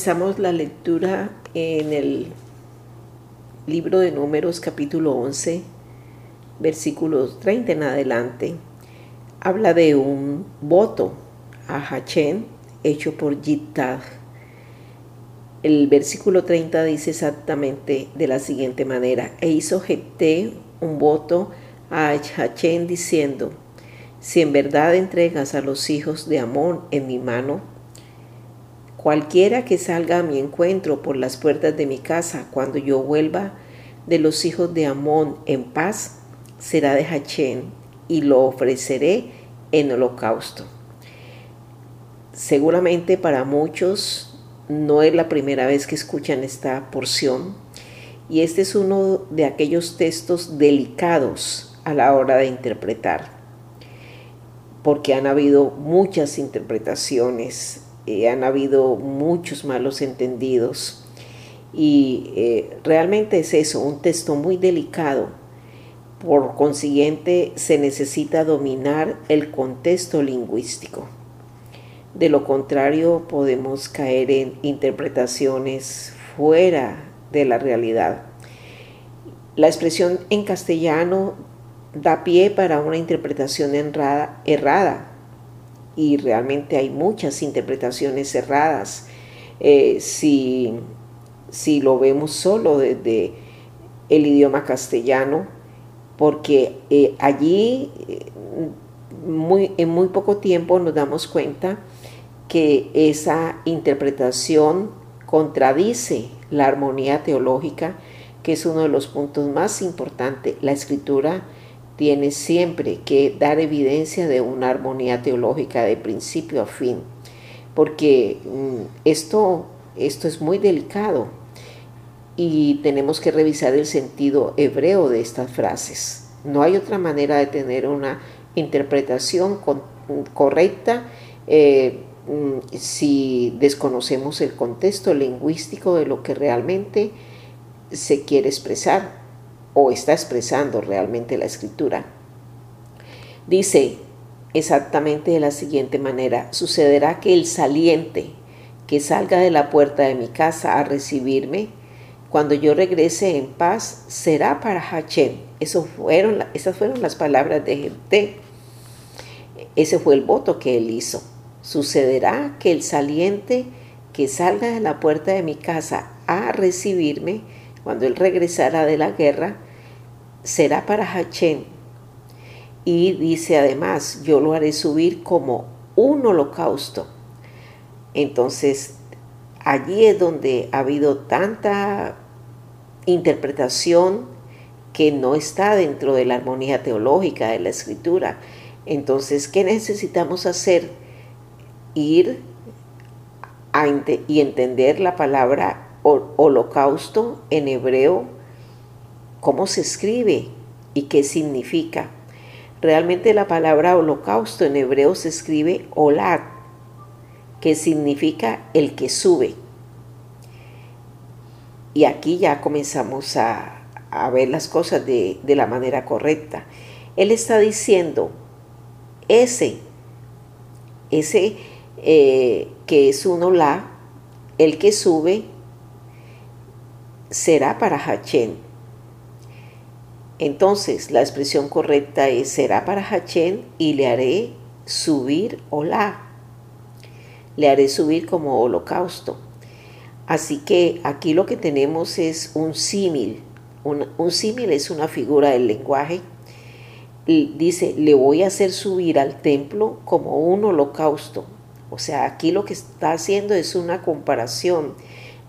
Comenzamos la lectura en el libro de Números capítulo 11, versículos 30 en adelante. Habla de un voto a Hachén hecho por Yittag. El versículo 30 dice exactamente de la siguiente manera, e hizo Jepté un voto a Hachén diciendo, si en verdad entregas a los hijos de Amón en mi mano, cualquiera que salga a mi encuentro por las puertas de mi casa cuando yo vuelva de los hijos de Amón en paz, será de Hachén y lo ofreceré en holocausto. Seguramente para muchos no es la primera vez que escuchan esta porción y este es uno de aquellos textos delicados a la hora de interpretar porque han habido muchas interpretaciones, eh, han habido muchos malos entendidos y eh, realmente es eso, un texto muy delicado. Por consiguiente, se necesita dominar el contexto lingüístico. De lo contrario, podemos caer en interpretaciones fuera de la realidad. La expresión en castellano da pie para una interpretación errada, y realmente hay muchas interpretaciones erradas. Eh, si, si, lo vemos solo desde el idioma castellano, porque eh, allí eh, muy, en muy poco tiempo nos damos cuenta que esa interpretación contradice la armonía teológica, que es uno de los puntos más importantes. La escritura tiene siempre que dar evidencia de una armonía teológica de principio a fin, porque mm, esto, esto es muy delicado y tenemos que revisar el sentido hebreo de estas frases. No hay otra manera de tener una interpretación correcta eh, mm, si desconocemos el contexto lingüístico de lo que realmente se quiere expresar o está expresando realmente la escritura. Dice exactamente de la siguiente manera, sucederá que el saliente que salga de la puerta de mi casa a recibirme, cuando yo regrese en paz, será para Hachem. fueron, esas fueron las palabras de Jepté. Ese fue el voto que él hizo. Sucederá que el saliente que salga de la puerta de mi casa a recibirme, cuando él regresara de la guerra, será para Hachén. Y dice además, yo lo haré subir como un holocausto. Entonces, allí es donde ha habido tanta interpretación que no está dentro de la armonía teológica de la escritura. Entonces, ¿qué necesitamos hacer? Ir y entender la palabra holocausto en hebreo, cómo se escribe y qué significa. Realmente la palabra holocausto en hebreo se escribe olag, que significa el que sube. Y aquí ya comenzamos a, ver las cosas de, la manera correcta. Él está diciendo, ese, ese eh, que es un olá, el que sube, será para Hachén. Entonces la expresión correcta es será para Hachén y le haré subir hola. Le haré subir como holocausto. Así que aquí lo que tenemos es un símil. Un símil es una figura del lenguaje. dice, le voy a hacer subir al templo como un holocausto. O sea, aquí lo que está haciendo es una comparación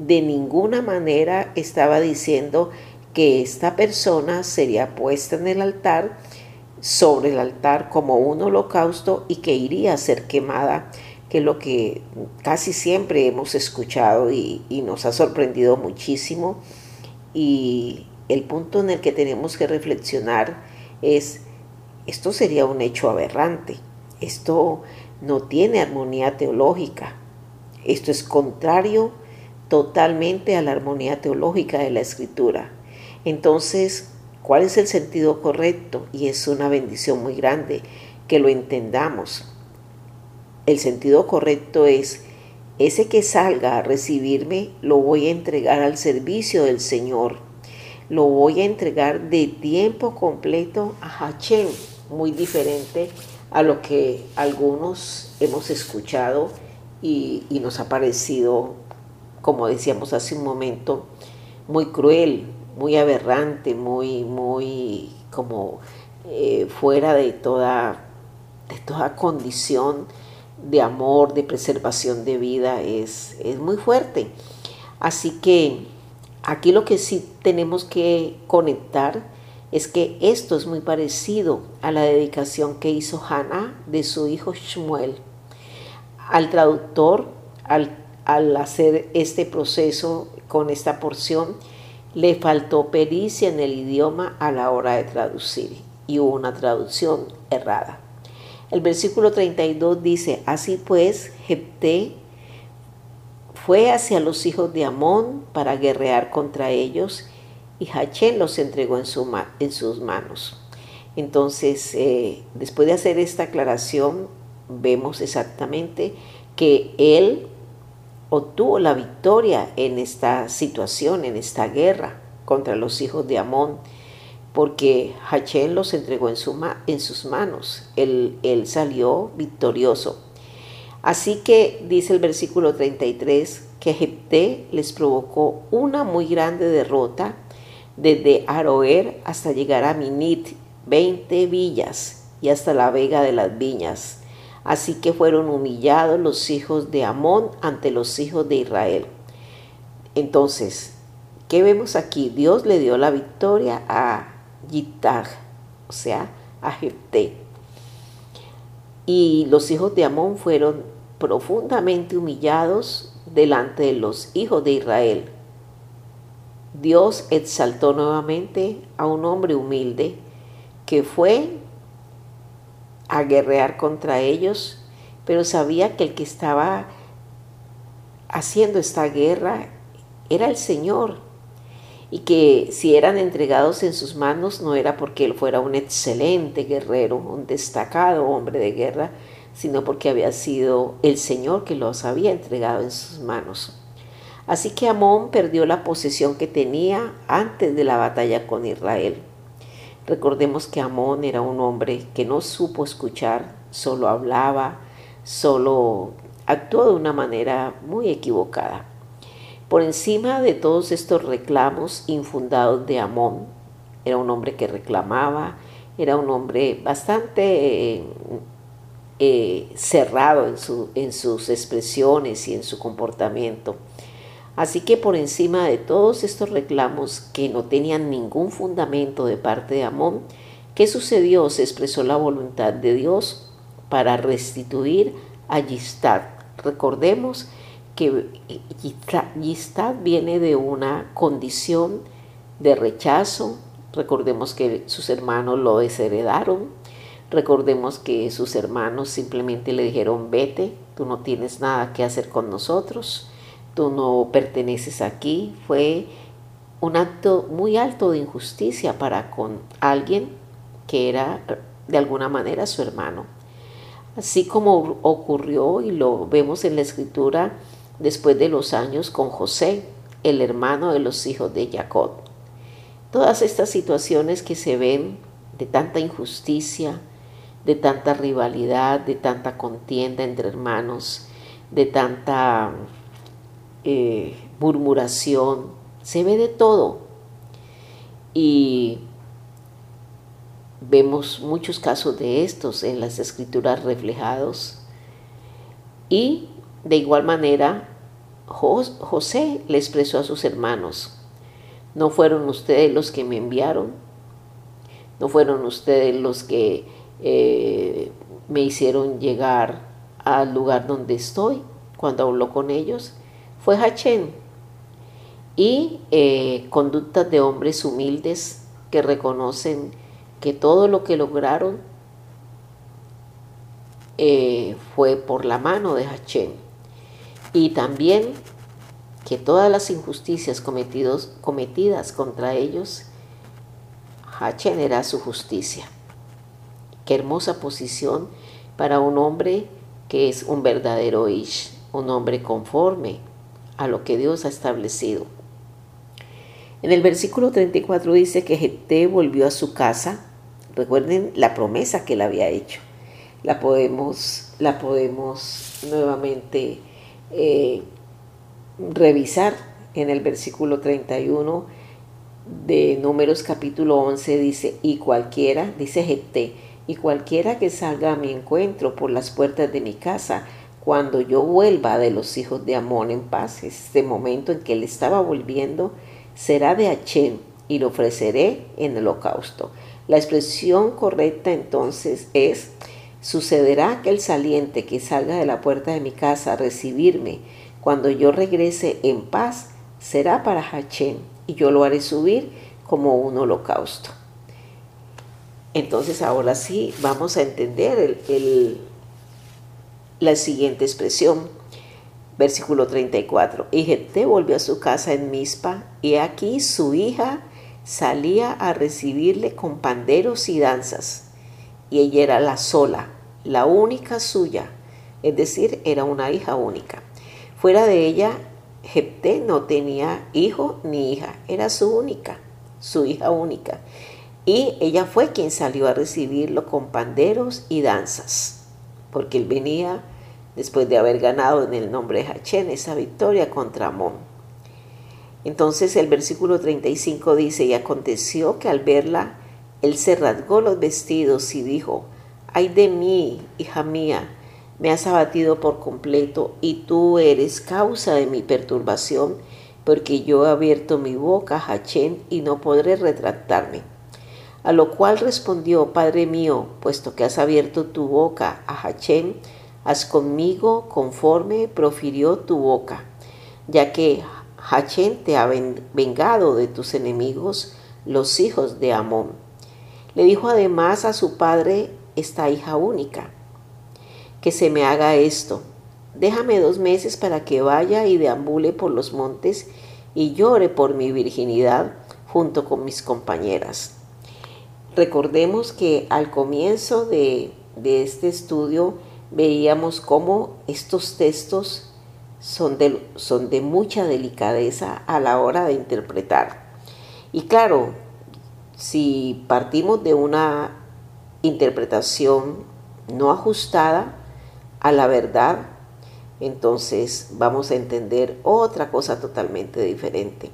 de ninguna manera estaba diciendo que esta persona sería puesta en el altar, sobre el altar como un holocausto y que iría a ser quemada, que es lo que casi siempre hemos escuchado y, y nos ha sorprendido muchísimo. Y el punto en el que tenemos que reflexionar es, esto sería un hecho aberrante, esto no tiene armonía teológica, esto es contrario totalmente a la armonía teológica de la escritura. Entonces, ¿cuál es el sentido correcto? Y es una bendición muy grande que lo entendamos. El sentido correcto es ese que salga a recibirme lo voy a entregar al servicio del Señor. Lo voy a entregar de tiempo completo a Hachem, muy diferente a lo que algunos hemos escuchado y, nos ha parecido, como decíamos hace un momento, muy cruel, muy aberrante, muy, muy como eh, fuera de toda, de toda condición de amor, de preservación de vida, es, es muy fuerte. Así que aquí lo que sí tenemos que conectar es que esto es muy parecido a la dedicación que hizo Hannah de su hijo Shmuel. Al traductor, al, al hacer este proceso con esta porción, le faltó pericia en el idioma a la hora de traducir y hubo una traducción errada. El versículo 32 dice, así pues, Jepté fue hacia los hijos de Amón para guerrear contra ellos y Hachén los entregó en sus manos. Entonces, eh, después de hacer esta aclaración, vemos exactamente que él obtuvo la victoria en esta situación, en esta guerra contra los hijos de Amón porque Hachén los entregó en, en sus manos. Él, él, salió victorioso. Así que dice el versículo 33 que Jepté les provocó una muy grande derrota desde Aroer hasta llegar a Minit, 20 villas y hasta la vega de las viñas. Así que fueron humillados los hijos de Amón ante los hijos de Israel. Entonces, ¿qué vemos aquí? Dios le dio la victoria a Yittag, o sea, a Jepté. Y los hijos de Amón fueron profundamente humillados delante de los hijos de Israel. Dios exaltó nuevamente a un hombre humilde que fue a guerrear contra ellos, pero sabía que el que estaba haciendo esta guerra era el Señor y que si eran entregados en sus manos no era porque él fuera un excelente guerrero, un destacado hombre de guerra, sino porque había sido el Señor que los había entregado en sus manos. Así que Amón perdió la posesión que tenía antes de la batalla con Israel. Recordemos que Amón era un hombre que no supo escuchar, solo hablaba, solo actuó de una manera muy equivocada. Por encima de todos estos reclamos infundados de Amón, era un hombre que reclamaba, era un hombre bastante eh, eh, cerrado en, en sus expresiones y en su comportamiento. Así que por encima de todos estos reclamos que no tenían ningún fundamento de parte de Amón, ¿qué sucedió? Se expresó la voluntad de Dios para restituir a Yistad. Recordemos que Yistad viene de una condición de rechazo. Recordemos que sus hermanos lo desheredaron. Recordemos que sus hermanos simplemente le dijeron, vete, tú no tienes nada que hacer con nosotros, tú no perteneces aquí. Fue un acto muy alto de injusticia para con alguien que era de alguna manera su hermano. Así como ocurrió y lo vemos en la escritura después de los años con José, el hermano de los hijos de Jacob. Todas estas situaciones que se ven de tanta injusticia, de tanta rivalidad, de tanta contienda entre hermanos, de tanta eh, murmuración, se ve de todo. Y vemos muchos casos de estos en las escrituras reflejados. Y de igual manera, José le expresó a sus hermanos, no fueron ustedes los que me enviaron, no fueron ustedes los que eh, me hicieron llegar al lugar donde estoy cuando habló con ellos, fue Hachén. Y eh, conductas de hombres humildes que reconocen que todo lo que lograron eh, fue por la mano de Hachén y también que todas las injusticias cometidas contra ellos, Hachen era su justicia. Qué hermosa posición para un hombre que es un verdadero Ish, un hombre conforme a lo que Dios ha establecido. En el versículo 34 dice que Jepté volvió a su casa. Recuerden la promesa que él había hecho. La podemos, la podemos nuevamente eh, revisar en el versículo 31 de Números capítulo 11 dice, y cualquiera, dice Jepté, y cualquiera que salga a mi encuentro por las puertas de mi casa, cuando yo vuelva de los hijos de Amón en paz, este momento en que él estaba volviendo, será de Achén y lo ofreceré en el holocausto. La expresión correcta entonces es, sucederá que el saliente que salga de la puerta de mi casa a recibirme, cuando yo regrese en paz, será para Hachén y yo lo haré subir como un holocausto. Entonces ahora sí vamos a entender la siguiente expresión. Versículo 34. Y Jepté volvió a su casa en Mizpa y aquí su hija salía a recibirle con panderos y danzas. Y ella era la sola, la única suya, es decir, era una hija única. Fuera de ella, Jepté no tenía hijo ni hija, era su única, su hija única. Y ella fue quien salió a recibirlo con panderos y danzas, porque él venía después de haber ganado en el nombre de Hachén esa victoria contra Amón. Entonces el versículo 35 dice, y aconteció que al verla, él se rasgó los vestidos y dijo, ay de mí, hija mía, me has abatido por completo y tú eres causa de mi perturbación, porque yo he abierto mi boca a Hachén y no podré retractarme. A lo cual respondió, Padre mío, puesto que has abierto tu boca a Hachén, haz conmigo conforme profirió tu boca, ya que Hachén te ha vengado de tus enemigos, los hijos de Amón. Le dijo además a su padre esta hija única, que se me haga esto. Déjame dos meses para que vaya y deambule por los montes y llore por mi virginidad junto con mis compañeras. Recordemos que al comienzo de este estudio veíamos cómo estos textos son de, son de mucha delicadeza a la hora de interpretar. Y claro, si partimos de una interpretación no ajustada a la verdad, entonces vamos a entender otra cosa totalmente diferente.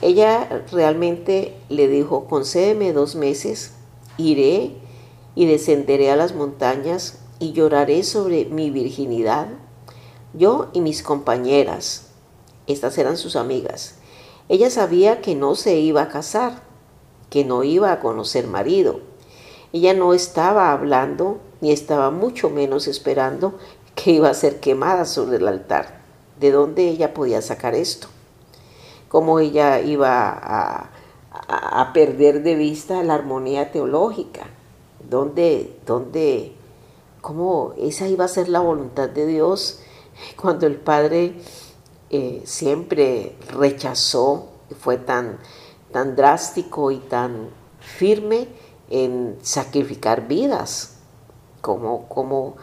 Ella realmente le dijo, concédeme dos meses, iré y descenderé a las montañas y lloraré sobre mi virginidad. Yo y mis compañeras, estas eran sus amigas, ella sabía que no se iba a casar, que no iba a conocer marido. Ella no estaba hablando ni estaba mucho menos esperando que iba a ser quemada sobre el altar. ¿De dónde ella podía sacar esto? cómo ella iba a, perder de vista la armonía teológica, dónde, dónde, cómo esa iba a ser la voluntad de Dios cuando el Padre eh, siempre rechazó, fue tan, tan drástico y tan firme en sacrificar vidas, como,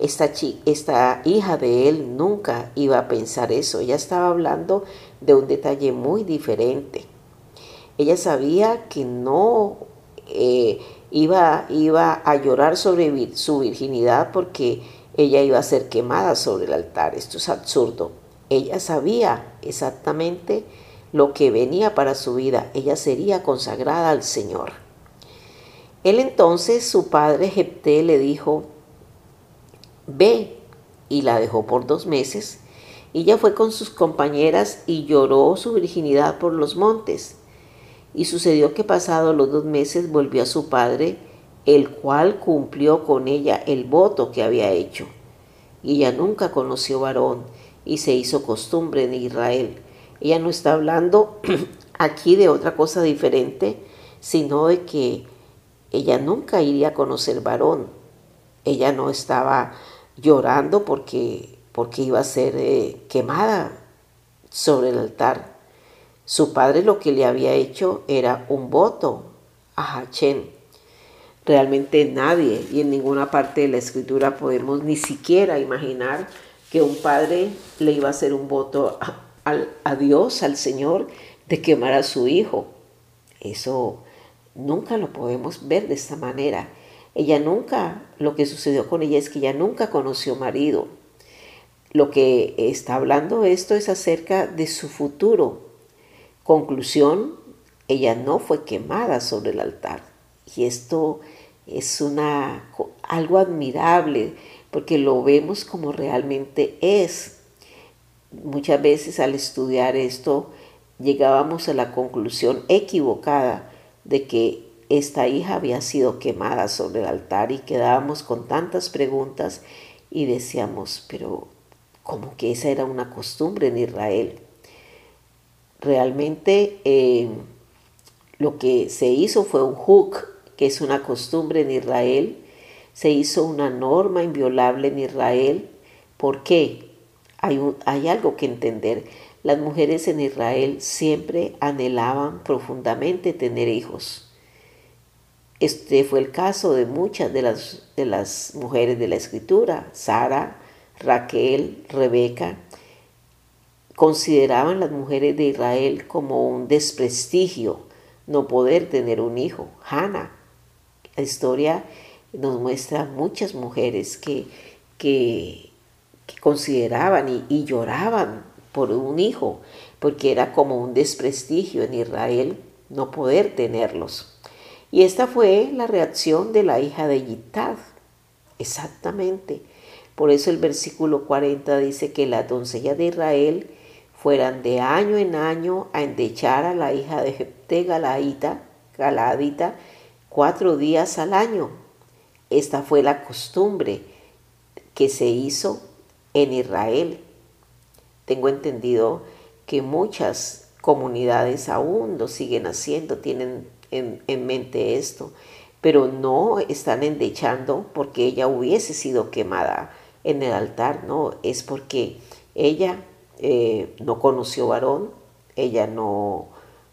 esta, esta hija de él nunca iba a pensar eso. Ella estaba hablando de un detalle muy diferente. Ella sabía que no eh, iba, iba a llorar sobre su virginidad porque ella iba a ser quemada sobre el altar. Esto es absurdo. Ella sabía exactamente lo que venía para su vida. Ella sería consagrada al Señor. Él entonces, su padre Jepté, le dijo, ve, y la dejó por dos meses. Ella fue con sus compañeras y lloró su virginidad por los montes. Y sucedió que pasados los dos meses volvió a su padre, el cual cumplió con ella el voto que había hecho. Y ella nunca conoció varón y se hizo costumbre en Israel. Ella no está hablando aquí de otra cosa diferente, sino de que ella nunca iría a conocer varón. Ella no estaba llorando porque, porque iba a ser eh, quemada sobre el altar. Su padre lo que le había hecho era un voto a Hachén. Realmente nadie y en ninguna parte de la escritura podemos ni siquiera imaginar que un padre le iba a hacer un voto a, Dios, al Señor, de quemar a su hijo. Eso nunca lo podemos ver de esta manera. Ella nunca, lo que sucedió con ella es que ella nunca conoció marido. Lo que está hablando esto es acerca de su futuro. Conclusión, ella no fue quemada sobre el altar. Y esto es una, algo admirable porque lo vemos como realmente es. Muchas veces al estudiar esto llegábamos a la conclusión equivocada de que esta hija había sido quemada sobre el altar y quedábamos con tantas preguntas y decíamos, pero como que esa era una costumbre en Israel. Realmente eh, lo que se hizo fue un hook, que es una costumbre en Israel. Se hizo una norma inviolable en Israel. ¿Por qué? Hay, hay algo que entender. Las mujeres en Israel siempre anhelaban profundamente tener hijos. Este fue el caso de muchas de las, de las mujeres de la escritura. Sara, Raquel, Rebeca, consideraban las mujeres de Israel como un desprestigio no poder tener un hijo. Hannah, la historia nos muestra muchas mujeres que, que, consideraban y, lloraban por un hijo, porque era como un desprestigio en Israel no poder tenerlos. Y esta fue la reacción de la hija de Yittad. Exactamente. Por eso el versículo 40 dice que la doncella de Israel fueran de año en año a endechar a la hija de Jepté Galadita, Galadita cuatro días al año. Esta fue la costumbre que se hizo en Israel. Tengo entendido que muchas comunidades aún lo siguen haciendo, tienen en, en mente esto, pero no están endechando porque ella hubiese sido quemada en el altar, no, es porque ella eh, no conoció varón, ella no,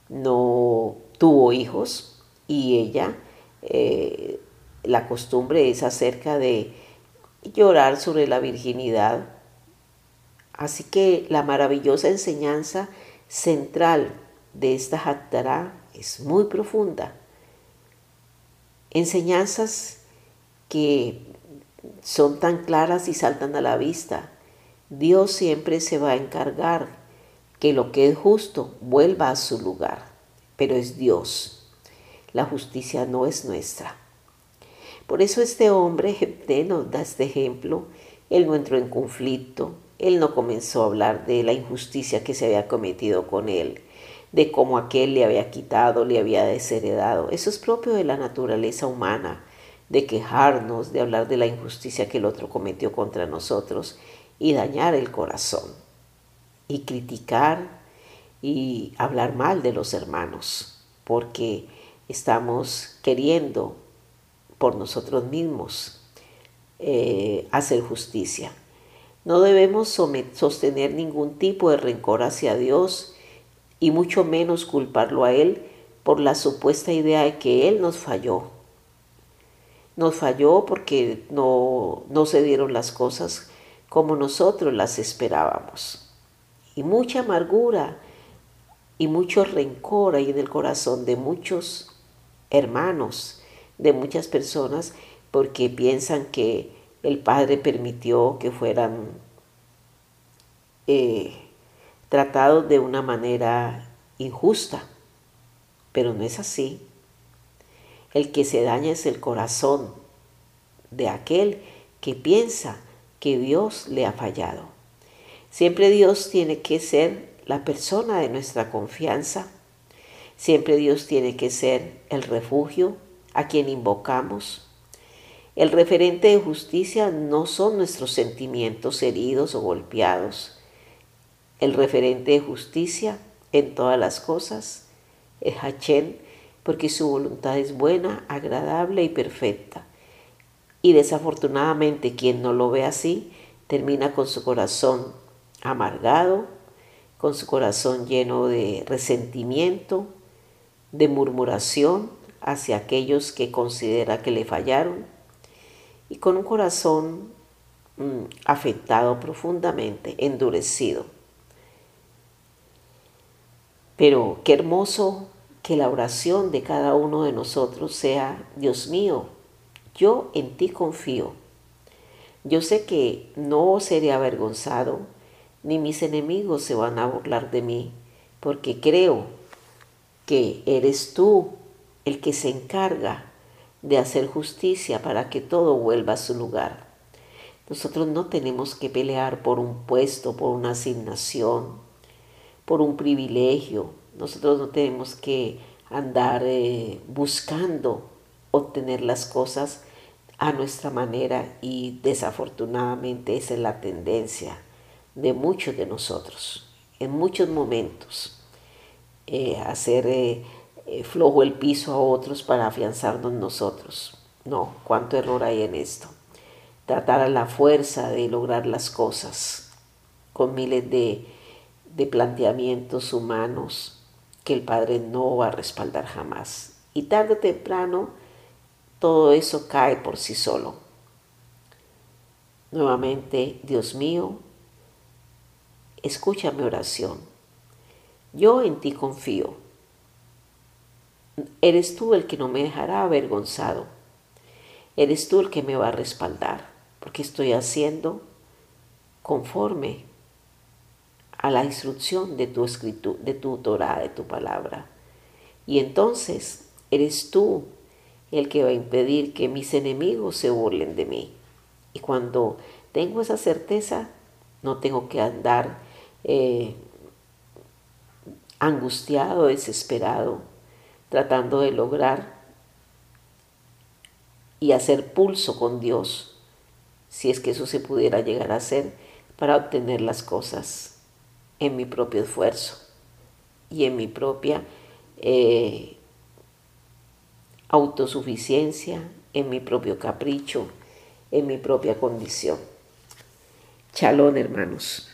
no tuvo hijos y ella, eh, la costumbre es acerca de llorar sobre la virginidad. Así que la maravillosa enseñanza central de esta Hattará es muy profunda. Enseñanzas que son tan claras y saltan a la vista Dios siempre se va a encargar que lo que es justo vuelva a su lugar, pero es Dios. La justicia no es nuestra. Por eso este hombre Jepté nos da este ejemplo. Él no entró en conflicto, él no comenzó a hablar de la injusticia que se había cometido con él, de cómo aquel le había quitado, le había desheredado. Eso es propio de la naturaleza humana, de quejarnos, de hablar de la injusticia que el otro cometió contra nosotros y dañar el corazón y criticar y hablar mal de los hermanos, porque estamos queriendo por nosotros mismos eh, hacer justicia. No debemos sostener ningún tipo de rencor hacia Dios y mucho menos culparlo a Él por la supuesta idea de que Él nos falló. Nos falló porque no, no se dieron las cosas como nosotros las esperábamos. Y mucha amargura y mucho rencor hay en el corazón de muchos hermanos, de muchas personas, porque piensan que el Padre permitió que fueran eh, tratados de una manera injusta. Pero no es así. El que se daña es el corazón de aquel que piensa que Dios le ha fallado. Siempre Dios tiene que ser la persona de nuestra confianza. Siempre Dios tiene que ser el refugio a quien invocamos. El referente de justicia no son nuestros sentimientos heridos o golpeados. El referente de justicia en todas las cosas es Hachén, porque su voluntad es buena, agradable y perfecta. Y desafortunadamente quien no lo ve así termina con su corazón amargado, con su corazón lleno de resentimiento, de murmuración hacia aquellos que considera que le fallaron y con un corazón mm, afectado profundamente, endurecido. Pero qué hermoso que la oración de cada uno de nosotros sea, Dios mío, yo en ti confío. Yo sé que no seré avergonzado, ni mis enemigos se van a burlar de mí, porque creo que eres tú el que se encarga de hacer justicia para que todo vuelva a su lugar. Nosotros no tenemos que pelear por un puesto, por una asignación, por un privilegio. Nosotros no tenemos que andar eh, buscando obtener las cosas a nuestra manera y desafortunadamente esa es la tendencia de muchos de nosotros en muchos momentos. Eh, hacer eh, flojo el piso a otros para afianzarnos nosotros. No, cuánto error hay en esto tratar a la fuerza de lograr las cosas con miles de, de planteamientos humanos que el Padre no va a respaldar jamás. Y tarde o temprano todo eso cae por sí solo. Nuevamente, Dios mío, escucha mi oración. Yo en ti confío. Eres tú el que no me dejará avergonzado. Eres tú el que me va a respaldar porque estoy haciendo conforme a la instrucción de tu escritura, de tu Torah, de tu palabra. Y entonces eres tú el que va a impedir que mis enemigos se burlen de mí. Y cuando tengo esa certeza, no tengo que andar eh, angustiado, desesperado, tratando de lograr y hacer pulso con Dios si es que eso se pudiera llegar a hacer, para obtener las cosas en mi propio esfuerzo y en mi propia eh, autosuficiencia, en mi propio capricho, en mi propia condición. Chalón, hermanos.